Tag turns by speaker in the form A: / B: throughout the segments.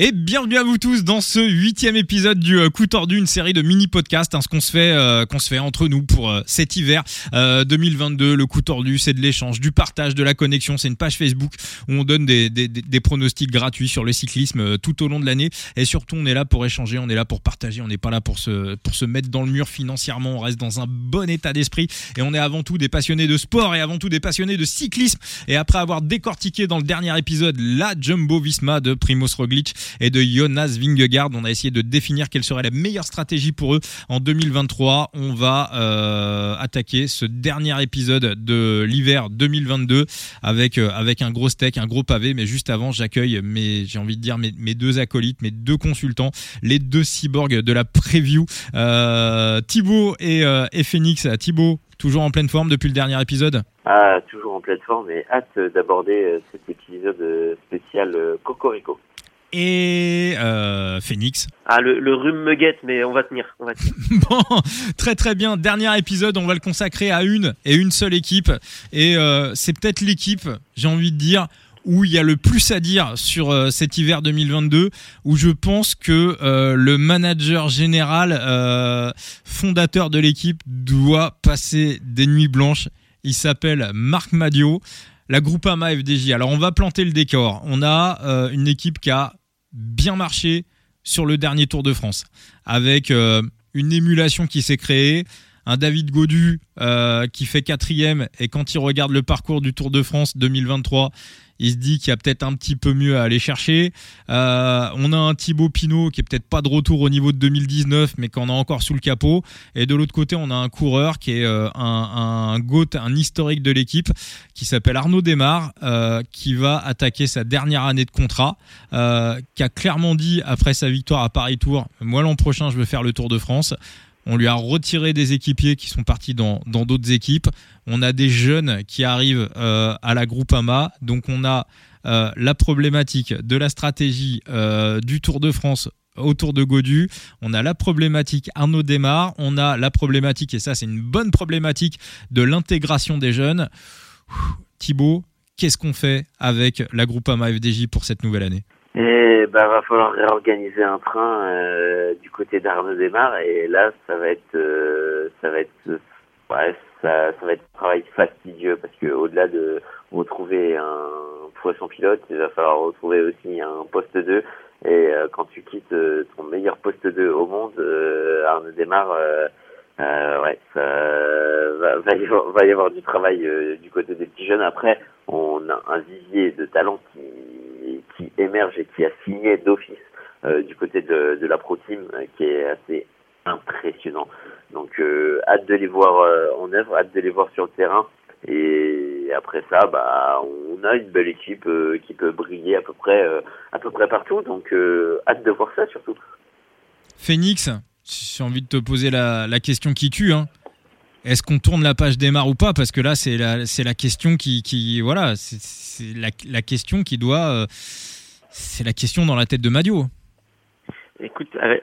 A: Et bienvenue à vous tous dans ce huitième épisode du euh, Coup Tordu, une série de mini podcasts, hein, ce qu'on se fait, euh, qu'on se fait entre nous pour euh, cet hiver 2022. Le Coup Tordu, c'est de l'échange, du partage, de la connexion. C'est une page Facebook où on donne des, des, des pronostics gratuits sur le cyclisme tout au long de l'année. Et surtout, on est là pour échanger, on est là pour partager, on n'est pas là pour se pour se mettre dans le mur financièrement. On reste dans un bon état d'esprit et on est avant tout des passionnés de sport et avant tout des passionnés de cyclisme. Et après avoir décortiqué dans le dernier épisode la Jumbo Visma de Primoz Roglic et de Jonas Vingegaard. On a essayé de définir quelle serait la meilleure stratégie pour eux en 2023. On va euh, attaquer ce dernier épisode de l'hiver 2022 avec euh, avec un gros steak, un gros pavé. Mais juste avant, j'accueille mes j'ai envie de dire mes, deux acolytes, mes deux consultants, les deux cyborgs de la preview, euh, Thibaut et, euh, et Phoenix. Thibaut, toujours en pleine forme depuis le dernier épisode?
B: Ah, toujours en pleine forme et hâte d'aborder cet épisode spécial Cocorico
A: et euh, Phoenix.
C: Ah, le, le, rhume me guette, mais on va tenir. On va tenir.
A: bon, très très bien. Dernier épisode, on va le consacrer à une et une seule équipe. Et euh, c'est peut-être l'équipe, j'ai envie de dire, où il y a le plus à dire sur euh, cet hiver 2022, où je pense que euh, le manager général, euh, fondateur de l'équipe, doit passer des nuits blanches. Il s'appelle Marc Madio la Groupama FDJ. Alors on va planter le décor. On a euh, une équipe qui a bien marché sur le dernier Tour de France, avec euh, une émulation qui s'est créée, un David Godu euh, qui fait quatrième, et quand il regarde le parcours du Tour de France 2023, il se dit qu'il y a peut-être un petit peu mieux à aller chercher. Euh, on a un Thibaut Pinot qui est peut-être pas de retour au niveau de 2019, mais qu'on a encore sous le capot. Et de l'autre côté, on a un coureur qui est euh, un, un GOAT, un historique de l'équipe, qui s'appelle Arnaud Desmar, euh, qui va attaquer sa dernière année de contrat, euh, qui a clairement dit après sa victoire à Paris Tour, moi l'an prochain je veux faire le Tour de France. On lui a retiré des équipiers qui sont partis dans d'autres équipes. On a des jeunes qui arrivent euh, à la Groupama. Donc on a euh, la problématique de la stratégie euh, du Tour de France autour de Godu. On a la problématique Arnaud Desmar. On a la problématique, et ça c'est une bonne problématique, de l'intégration des jeunes. Thibaut, qu'est-ce qu'on fait avec la Groupama FDJ pour cette nouvelle année?
B: Et bah va falloir réorganiser un train euh, du côté d'Arnaud Desmar et là ça va être euh, ça va être ouais ça, ça va être un travail fastidieux parce que au-delà de retrouver un poisson pilote, il va falloir retrouver aussi un poste 2 et euh, quand tu quittes ton meilleur poste 2 au monde, Arnaud Desmar ouais, va, va, y avoir, va y avoir du travail du côté des petits jeunes. Après, on a un vivier de talents qui qui émerge et qui a signé d'office euh, du côté de, de la Pro Team, euh, qui est assez impressionnant. Donc euh, hâte de les voir en œuvre, hâte de les voir sur le terrain. Et après ça, bah, on a une belle équipe qui peut briller à peu près, à peu près partout. Donc hâte de voir ça surtout.
A: Phoenix, j'ai envie de te poser la, la question qui tue. Hein. Est-ce qu'on tourne la page démarre ou pas? Parce que là, c'est la, c'est question qui, voilà, c'est la, question qui doit, c'est la question dans la tête de Madio.
C: Écoute, euh,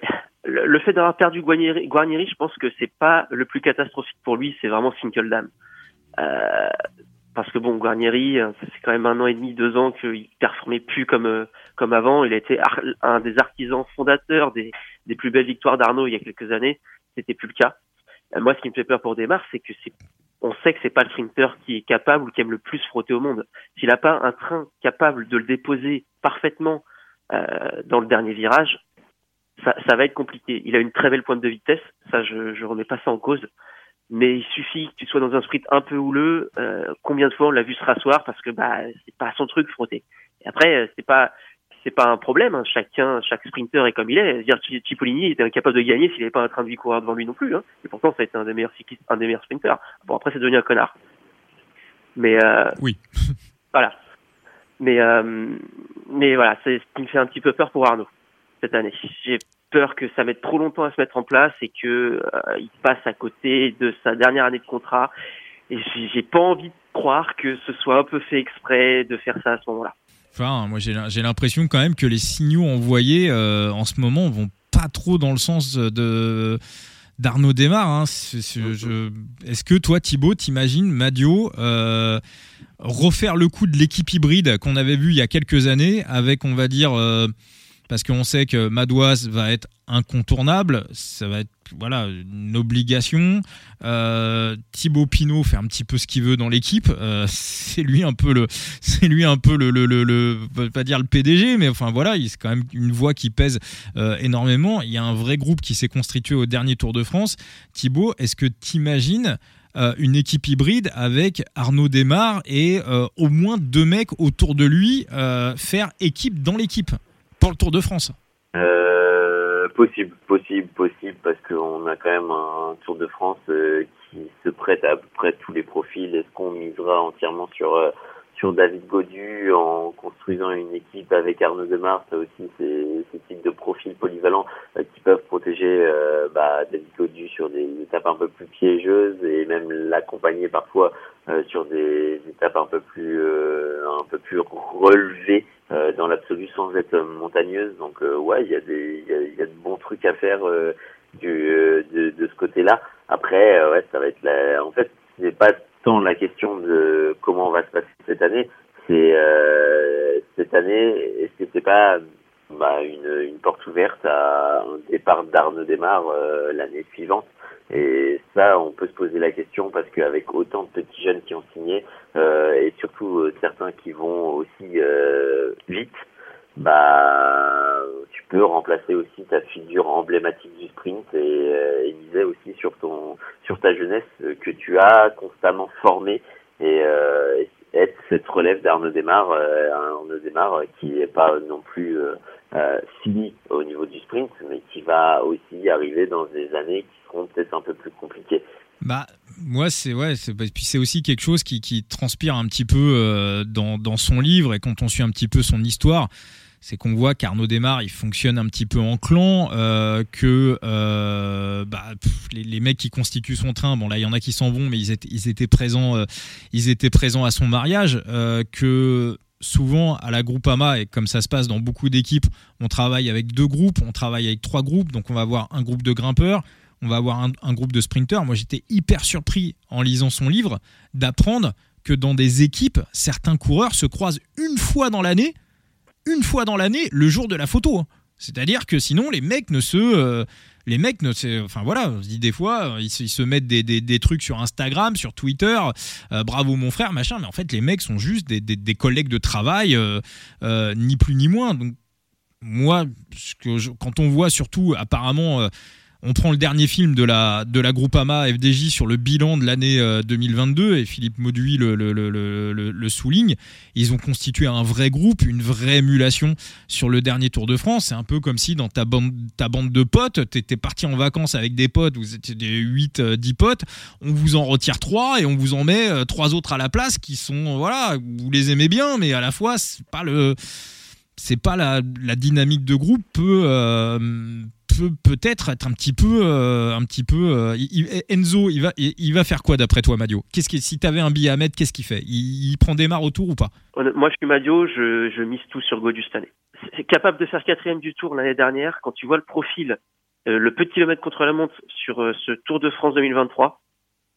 C: le, fait d'avoir perdu Guarnieri, je pense que c'est pas le plus catastrophique pour lui, c'est vraiment Finkeldam. Euh, parce que bon, Guarnieri, euh, ça fait quand même un an et demi, deux ans qu'il performait plus comme euh, comme avant. Il a été un des artisans fondateurs des, des plus belles victoires d'Arnaud il y a quelques années. C'était plus le cas. Moi, ce qui me fait peur pour Desmar, c'est que c'est on sait que c'est pas le sprinter qui est capable ou qui aime le plus frotter au monde. S'il n'a pas un train capable de le déposer parfaitement euh, dans le dernier virage, ça, ça, va être compliqué. Il a une très belle pointe de vitesse, ça je, je remets pas ça en cause, mais il suffit que tu sois dans un sprint un peu houleux. Euh, combien de fois on l'a vu se rasseoir parce que bah c'est pas son truc frotter. Et après euh, c'est pas c'est pas un problème. Hein. Chacun, chaque sprinter est comme il est. dire Cipollini était incapable de gagner s'il n'avait pas un train de vie courir devant lui non plus. Hein. Et pourtant, ça a été un des meilleurs cyclistes, un des meilleurs sprinters. Bon, après, c'est devenu un connard. Mais euh,
A: oui.
C: voilà. Mais euh, mais voilà, c'est ce qui me fait un petit peu peur pour Arnaud cette année. J'ai peur que ça mette trop longtemps à se mettre en place et que euh, il passe à côté de sa dernière année de contrat. Et j'ai pas envie de croire que ce soit un peu fait exprès de faire ça à ce moment-là.
A: Enfin, moi j'ai l'impression quand même que les signaux envoyés euh, en ce moment vont pas trop dans le sens de d'Arnaud Desmar. Hein. Est-ce que toi, Thibaut, t'imagines Madio euh, refaire le coup de l'équipe hybride qu'on avait vu il y a quelques années avec, on va dire, euh, parce qu'on sait que Madoise va être incontournable, ça va être voilà une obligation. Euh, Thibaut Pinot fait un petit peu ce qu'il veut dans l'équipe. Euh, c'est lui un peu le, c'est lui un peu le, le, pas dire le PDG, mais enfin voilà, c'est quand même une voix qui pèse euh, énormément. Il y a un vrai groupe qui s'est constitué au dernier Tour de France. Thibaut, est-ce que tu imagines euh, une équipe hybride avec Arnaud Desmar et au moins deux mecs autour de lui faire équipe dans l'équipe? Le Tour de France
B: Possible, possible, possible, parce qu'on a quand même un Tour de France qui se prête à, à près tous les profils. Est-ce qu'on misera entièrement sur sur David Godu en construisant une équipe avec Arnaud Demar, ça aussi c'est ce type de profils polyvalents euh, qui peuvent protéger euh, bah, David Godu sur des étapes un peu plus piégeuses et même l'accompagner parfois euh, sur des étapes un peu plus un peu plus relevées dans l'absolu sans être montagneuses. Donc ouais, il y a des il y a, y a, de bons trucs à faire du de, de ce côté-là. Après ouais, ça va être la en fait c'est pas la question de comment on va se passer cette année, c'est euh, cette année, est-ce que c'est pas bah, une, une, porte ouverte à un départ d'Arnaud Desmar euh, l'année suivante? Et ça, on peut se poser la question parce qu'avec autant de petits jeunes qui ont signé euh, et surtout euh, certains qui vont aussi euh, vite, bah tu peux remplacer aussi ta figure emblématique du sprint et, euh, et miser aussi sur ton sur ta jeunesse euh, que tu as constamment formé et euh, être cette relève d'Arnaud Desmar, euh, Arnaud Desmar qui n'est pas non plus euh, fini au niveau du sprint, mais qui va aussi arriver dans des années qui seront peut-être un peu plus compliquées.
A: Bah, moi, c'est ouais, c'est puis c'est aussi quelque chose qui, qui transpire un petit peu euh, dans, dans son livre et quand on suit un petit peu son histoire c'est qu'on voit qu'Arnaud Desmar, il fonctionne un petit peu en clan, euh, que euh, bah, les, mecs qui constituent son train, bon là il y en a qui s'en vont, mais ils étaient, présents, euh, ils étaient présents à son mariage, que souvent à la Groupama et comme ça se passe dans beaucoup d'équipes, on travaille avec deux groupes, on travaille avec trois groupes, donc on va avoir un groupe de grimpeurs, on va avoir un, un groupe de sprinteurs. Moi j'étais hyper surpris en lisant son livre d'apprendre que dans des équipes, certains coureurs se croisent une fois dans l'année une fois dans l'année le jour de la photo. C'est-à-dire que sinon les mecs ne se euh, les mecs ne enfin voilà, on se dit des fois ils se, ils se mettent des, des, des, trucs sur Instagram, sur Twitter, euh, bravo mon frère, machin, mais en fait les mecs sont juste des, des collègues de travail, euh, euh, ni plus ni moins. Donc moi, quand on voit surtout apparemment euh, on prend le dernier film de la, de la Groupama FDJ sur le bilan de l'année 2022 et Philippe Mauduit le, souligne. Ils ont constitué un vrai groupe, une vraie émulation sur le dernier Tour de France. C'est un peu comme si dans ta bande, de potes, tu étais parti en vacances avec des potes, vous étiez des 8, 10 potes, on vous en retire 3 et on vous en met 3 autres à la place qui sont, voilà, vous les aimez bien, mais à la fois, c'est pas le c'est pas la, dynamique de groupe euh, peut peut-être être un petit peu euh, un petit peu euh, Enzo il va il, va faire quoi d'après toi Madio? Qu'est-ce que si tu avais un billet à mettre qu'est-ce qu'il fait? Il, prend des marres au tour ou pas?
C: Moi je suis Madio je, mise tout sur Godu cette année. C'est capable de faire quatrième du tour l'année dernière quand tu vois le profil euh, le peu de contre la montre sur ce Tour de France 2023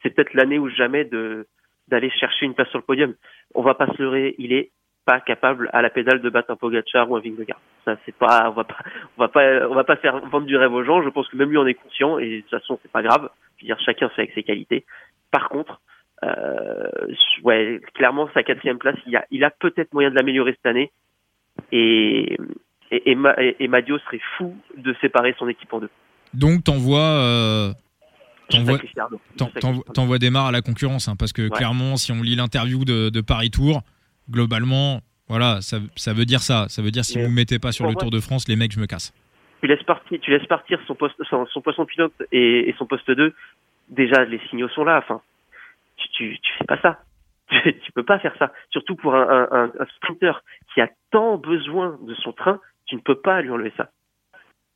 C: c'est peut-être l'année où jamais de d'aller chercher une place sur le podium. On va pas se leurrer il est pas capable à la pédale de battre un Pogacar ou un Vingegaard. Ça c'est pas on va pas on va pas on va pas faire vendre du rêve aux gens, je pense que même lui en est conscient et de toute façon c'est pas grave. Je veux dire chacun fait avec ses qualités. Par contre euh, ouais, clairement sa quatrième place, il a il a peut-être moyen de l'améliorer cette année et et, et, et, et Madio serait fou de séparer son équipe en deux.
A: Donc t'envoies euh... T'envoies des marres à la concurrence, hein, parce que ouais. clairement, si on lit l'interview de, de Paris Tour, globalement, voilà, ça, ça, veut dire ça. Ça veut dire si Mais vous ne mettez pas sur le Tour de France, les mecs, je me casse.
C: Tu laisses partir, tu laisses partir son, poste, son, son poisson pilote et, et, son poste 2. Déjà, les signaux sont là. Enfin, tu, tu, tu fais pas ça. Tu, tu peux pas faire ça. Surtout pour un, un, un, sprinter qui a tant besoin de son train, tu ne peux pas lui enlever ça.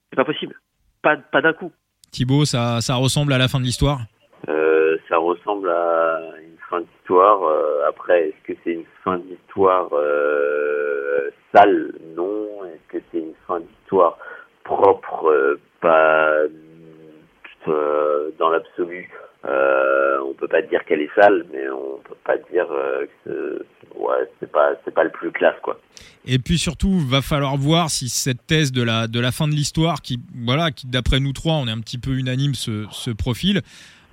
C: C'est pas possible. Pas, pas d'un coup.
A: Thibaut, ça, ça ressemble à la fin de l'histoire?
B: Euh, Ça ressemble à une fin d'histoire. Euh, après, est-ce que c'est une fin d'histoire euh, sale? Non. Est-ce que c'est une fin d'histoire propre Pas dans l'absolu? Euh, on peut pas dire qu'elle est sale, mais on peut pas dire euh, que ouais, c'est pas c'est pas le plus classe quoi.
A: Et puis surtout, va falloir voir si cette thèse de la de la fin de l'histoire, qui voilà, qui d'après nous trois, on est un petit peu unanime ce, ce profil.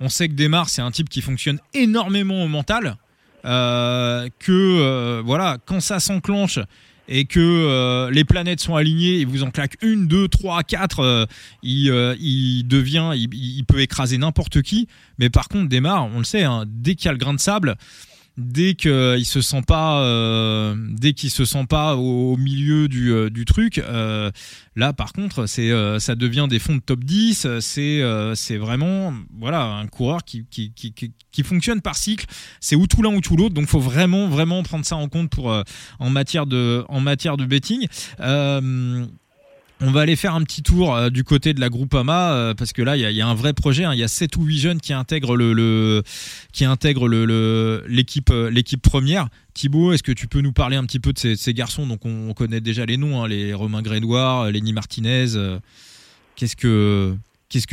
A: On sait que Desmar, c'est un type qui fonctionne énormément au mental. Euh, que euh, voilà, quand ça s'enclenche et que euh, les planètes sont alignées, il vous en claque une, deux, trois, quatre, il, devient, il, peut écraser n'importe qui. Mais par contre, Desmar, on le sait, hein, dès qu'il y a le grain de sable, dès qu'il se sent pas euh, se sent pas au, milieu du, euh, truc euh, là par contre ça devient des fonds de top 10 c'est vraiment voilà un coureur qui qui, qui, qui fonctionne par cycle. C'est ou tout l'un ou tout l'autre donc faut vraiment vraiment prendre ça en compte pour en matière de en matière de betting on va aller faire un petit tour euh, du côté de la Groupama euh, parce que là il y, a, un vrai projet. Hein. Il y a 7 ou 8 jeunes qui intègrent l'équipe euh, l'équipe première. Thibaut, est-ce que tu peux nous parler un petit peu de ces, garçons? Donc on, connaît déjà les noms, hein, les Romain Grénoir, Lenny Martinez. qu'est-ce que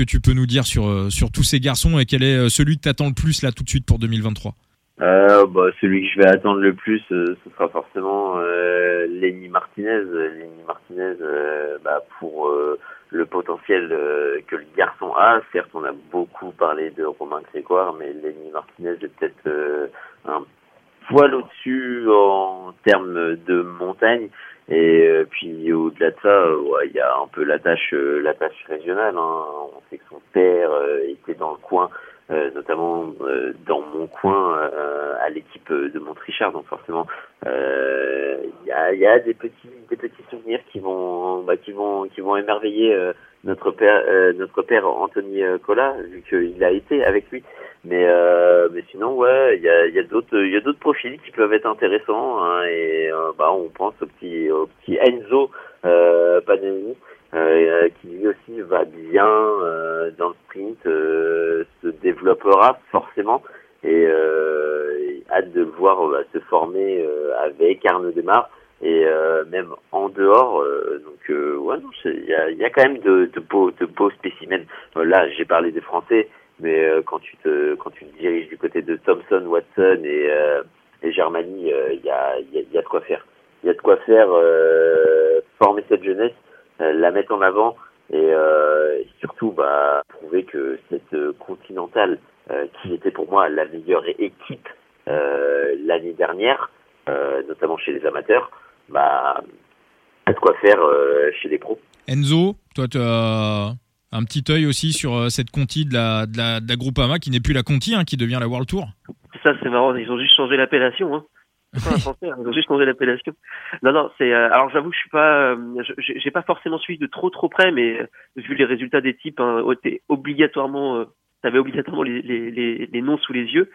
A: tu peux nous dire sur sur tous ces garçons et quel est celui que tu attends le plus là tout de suite pour 2023
B: euh, bah, celui que je vais attendre le plus, euh, ce sera forcément euh, Lenny Martinez. Lenny Martinez, euh, bah, pour euh, le potentiel que le garçon a. Certes, on a beaucoup parlé de Romain Grégoire, mais Lenny Martinez est peut-être un poil au-dessus en termes de montagne. Et puis au-delà de ça, il y a un peu la tâche, la tâche régionale. Hein. On sait que son père était dans le coin euh, notamment euh, dans mon coin euh, à l'équipe de Montrichard. Donc forcément, il y a, y, a, des petits des petits souvenirs qui vont bah, qui vont qui vont émerveiller notre père notre père Anthony Collat vu qu'il a été avec lui. Mais mais sinon ouais, il y a y a d'autres il y a d'autres profils qui peuvent être intéressants hein, et bah on pense au petit au petit Enzo euh, Panini euh, qui lui aussi va bien euh, dans le sprint, euh, se développera forcément et, et hâte de le voir se former avec Arnaud Demar et même en dehors. donc ouais, non, il y a, y a, quand même de, de, beaux, de beaux spécimens. là, j'ai parlé des Français, mais quand tu te quand tu te diriges du côté de Thompson, Watson et, et Germany, il y, a, y, a, y a de quoi faire. Il y a de quoi faire former cette jeunesse euh, la mettre en avant et euh, surtout bah, prouver que cette euh, Continentale, qui était pour moi la meilleure équipe l'année dernière, notamment chez les amateurs, bah, a de quoi faire chez les pros.
A: Enzo, toi tu as un petit œil aussi sur cette Conti de la, de la, de la Groupama qui n'est plus la Conti, hein, qui devient la World Tour?
C: Ça c'est marrant, ils ont juste changé l'appellation. Hein. Hein, ils ont juste changé l'appellation. Non, non, c'est. Euh, alors j'avoue je suis pas, euh, j'ai pas forcément suivi de trop trop près, mais euh, vu les résultats des types, hein, obligatoirement, t'avais obligatoirement les, les, les, noms sous les yeux.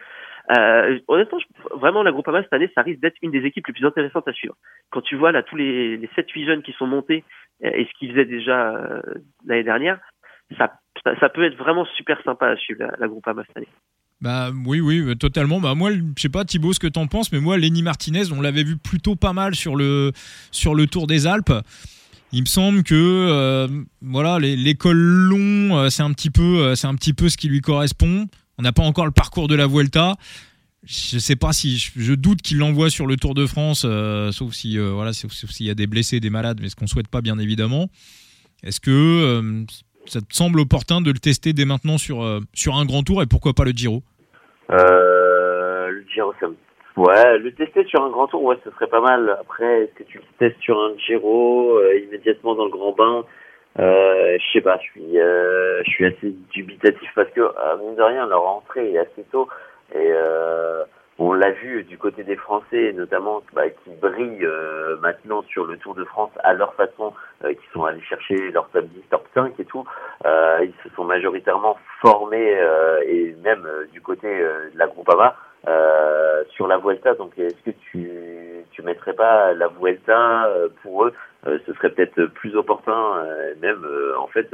C: Euh, honnêtement, vraiment la Groupama cette année, ça risque d'être une des équipes les plus intéressantes à suivre. Quand tu vois là tous les, les 7-8 jeunes qui sont montés et ce qu'ils faisaient déjà l'année dernière, ça, ça, peut être vraiment super sympa à suivre la, la Groupama cette année.
A: Bah oui, oui, euh, totalement. Bah moi, je sais pas Thibaut ce que t'en penses, mais moi, Lenny Martinez, on l'avait vu plutôt pas mal sur le Tour des Alpes. Il me semble que euh, voilà, l'école long, euh, c'est un petit peu, c'est un petit peu ce qui lui correspond. On n'a pas encore le parcours de la Vuelta. Je sais pas si je, doute qu'il l'envoie sur le Tour de France, sauf si s'il y a des blessés, des malades, mais ce qu'on souhaite pas bien évidemment. Est-ce que ça te semble opportun de le tester dès maintenant sur sur un grand tour et pourquoi pas le Giro?
B: Euh, le Giro, ça Ouais, le tester sur un grand tour, ouais, ce serait pas mal. Après, est-ce que tu le testes sur un Giro euh, immédiatement dans le grand bain? Euh, Je sais pas, je suis, euh, je suis assez dubitatif parce que euh, mine de rien, leur entrée est assez tôt et on l'a vu du côté des Français, notamment bah, qui brillent euh, maintenant sur le Tour de France à leur façon, euh, qui sont allés chercher leur top 10, top 5 et tout. Euh, ils se sont majoritairement formés et même du côté de la Groupama sur la Vuelta. Donc est-ce que tu tu mettrais pas la Vuelta pour eux? Ce serait peut-être plus opportun, même en fait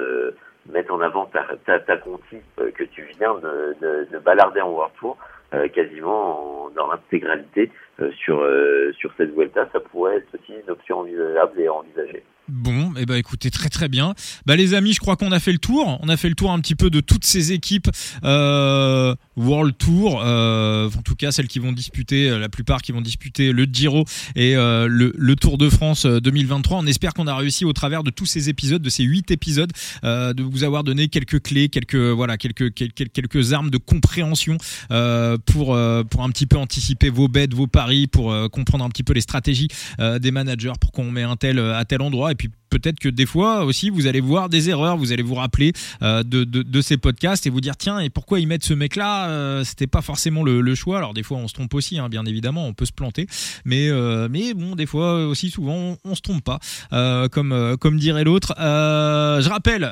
B: mettre en avant ta, ta, ta que tu viens de, de, de balarder en World Tour euh, quasiment dans l'intégralité euh, sur euh, sur cette Vuelta, ça pourrait être aussi une option envisageable et envisagée.
A: Bon, eh ben écoutez très très bien. Bah les amis, je crois qu'on a fait le tour. On a fait le tour un petit peu de toutes ces équipes euh, World Tour, euh, en tout cas celles qui vont disputer, euh, la plupart qui vont disputer le Giro et euh, le, Tour de France 2023. On espère qu'on a réussi au travers de tous ces épisodes, de ces huit épisodes, euh, de vous avoir donné quelques clés, quelques voilà, quelques quelques, quelques armes de compréhension euh, pour pour un petit peu anticiper vos bêtes, vos paris, pour comprendre un petit peu les stratégies des managers, pour qu'on met un tel à tel endroit et puis peut-être que des fois aussi vous allez voir des erreurs, vous allez vous rappeler euh, de, de, ces podcasts et vous dire tiens et pourquoi ils mettent ce mec là euh, C'était pas forcément le, choix. Alors des fois on se trompe aussi, hein, bien évidemment, on peut se planter, mais euh, mais bon des fois aussi souvent on, on se trompe pas, euh, comme comme dirait l'autre. je rappelle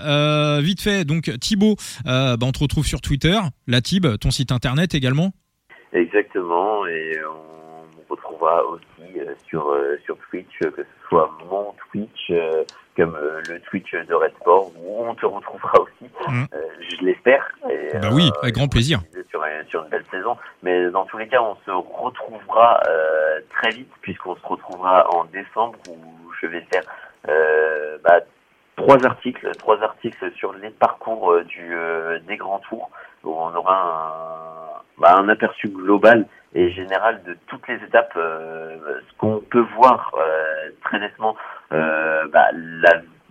A: vite fait donc Thibaut, bah, on te retrouve sur Twitter, la Tib, ton site internet également.
B: Exactement et on retrouvera aussi sur sur Twitch que ce soit mon Twitch, euh, comme euh, le Twitch de Red Sport, où on te retrouvera aussi, mmh. euh, je l'espère.
A: Bah oui, avec grand plaisir.
B: Sur, sur, une belle saison. Mais dans tous les cas, on se retrouvera très vite, puisqu'on se retrouvera en décembre, où je vais faire bah, trois articles, trois articles sur les parcours du, des grands tours, où on aura un, bah, un aperçu global et général de toutes les étapes. ce qu'on peut voir très nettement euh, bah,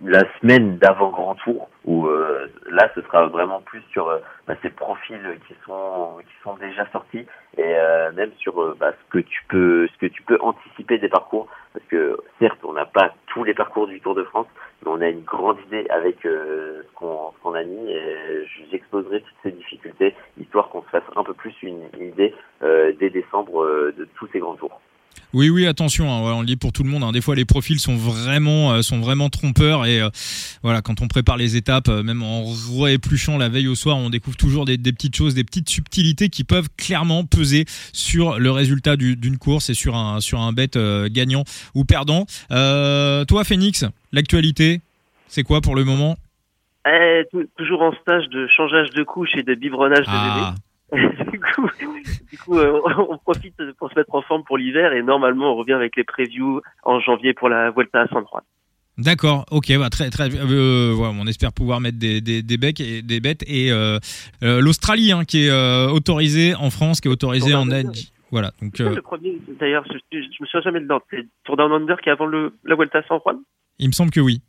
B: la, semaine d'avant Grand Tour où euh, là ce sera vraiment plus sur euh, bah, ces profils qui sont qui sont déjà sortis et euh, même sur euh, bah, ce que tu peux ce que tu peux anticiper des parcours parce que certes on n'a pas tous les parcours du Tour de France mais on a une grande idée avec ce qu'on a mis et j'exposerai toutes ces difficultés histoire qu'on se fasse un peu plus une, une idée décembre de tous ces grands tours.
A: Oui, oui, attention, hein, on le dit pour tout le monde. Hein. Des fois, les profils sont vraiment, euh, sont vraiment trompeurs et euh, voilà, quand on prépare les étapes, euh, même en réépluchant la veille au soir, on découvre toujours des, des, petites choses, des petites subtilités qui peuvent clairement peser sur le résultat d'une course et sur un, sur un bet gagnant ou perdant. toi, Phoenix, l'actualité, c'est quoi pour le moment?
C: Eh, Toujours en stage de changeage de couche et de biberonnage de ah. bébé. Du coup, du coup euh, on profite pour se mettre en forme pour l'hiver et normalement on revient avec les previews en janvier pour la Vuelta à 103.
A: D'accord, ok, bah très très. Euh, on espère pouvoir mettre des, des, des becs et des bêtes et euh, euh l'Australie hein, qui est euh, autorisée en France, qui est autorisée en Asie. Voilà. Donc.
C: Le premier, d'ailleurs, je, je, me souviens jamais de C'est Tour Down Under qui est avant le la Vuelta à San Juan?
A: Il me semble que oui.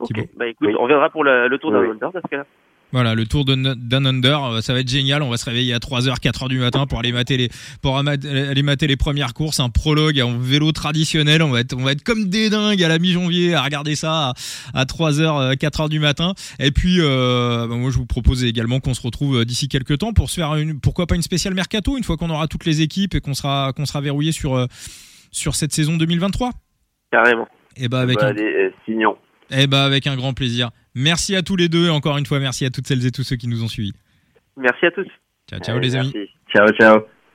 C: Ok. Bah écoute, on reviendra pour la, le Tour Down Under parce que là.
A: Voilà, le tour d'un under, euh, ça va être génial. On va se réveiller à 3h, 4h du matin pour aller mater les, pour aller mater les premières courses, un prologue en vélo traditionnel. On va être, on va être comme des dingues à la mi-janvier à regarder ça à, 3h, 4h euh, du matin. Et puis, euh, bah, moi, je vous propose également qu'on se retrouve d'ici quelques temps pour se faire une, pourquoi pas une spéciale mercato une fois qu'on aura toutes les équipes et qu'on sera, qu'on sera verrouillé sur, sur cette saison 2023.
C: Carrément.
A: Et bah, avec
B: bah, un... signons.
A: Eh bah, avec un grand plaisir. Merci à tous les deux et encore une fois merci à toutes celles et tous ceux qui nous ont suivis.
C: Merci à tous.
A: Ciao ciao les amis.
B: Ciao ciao.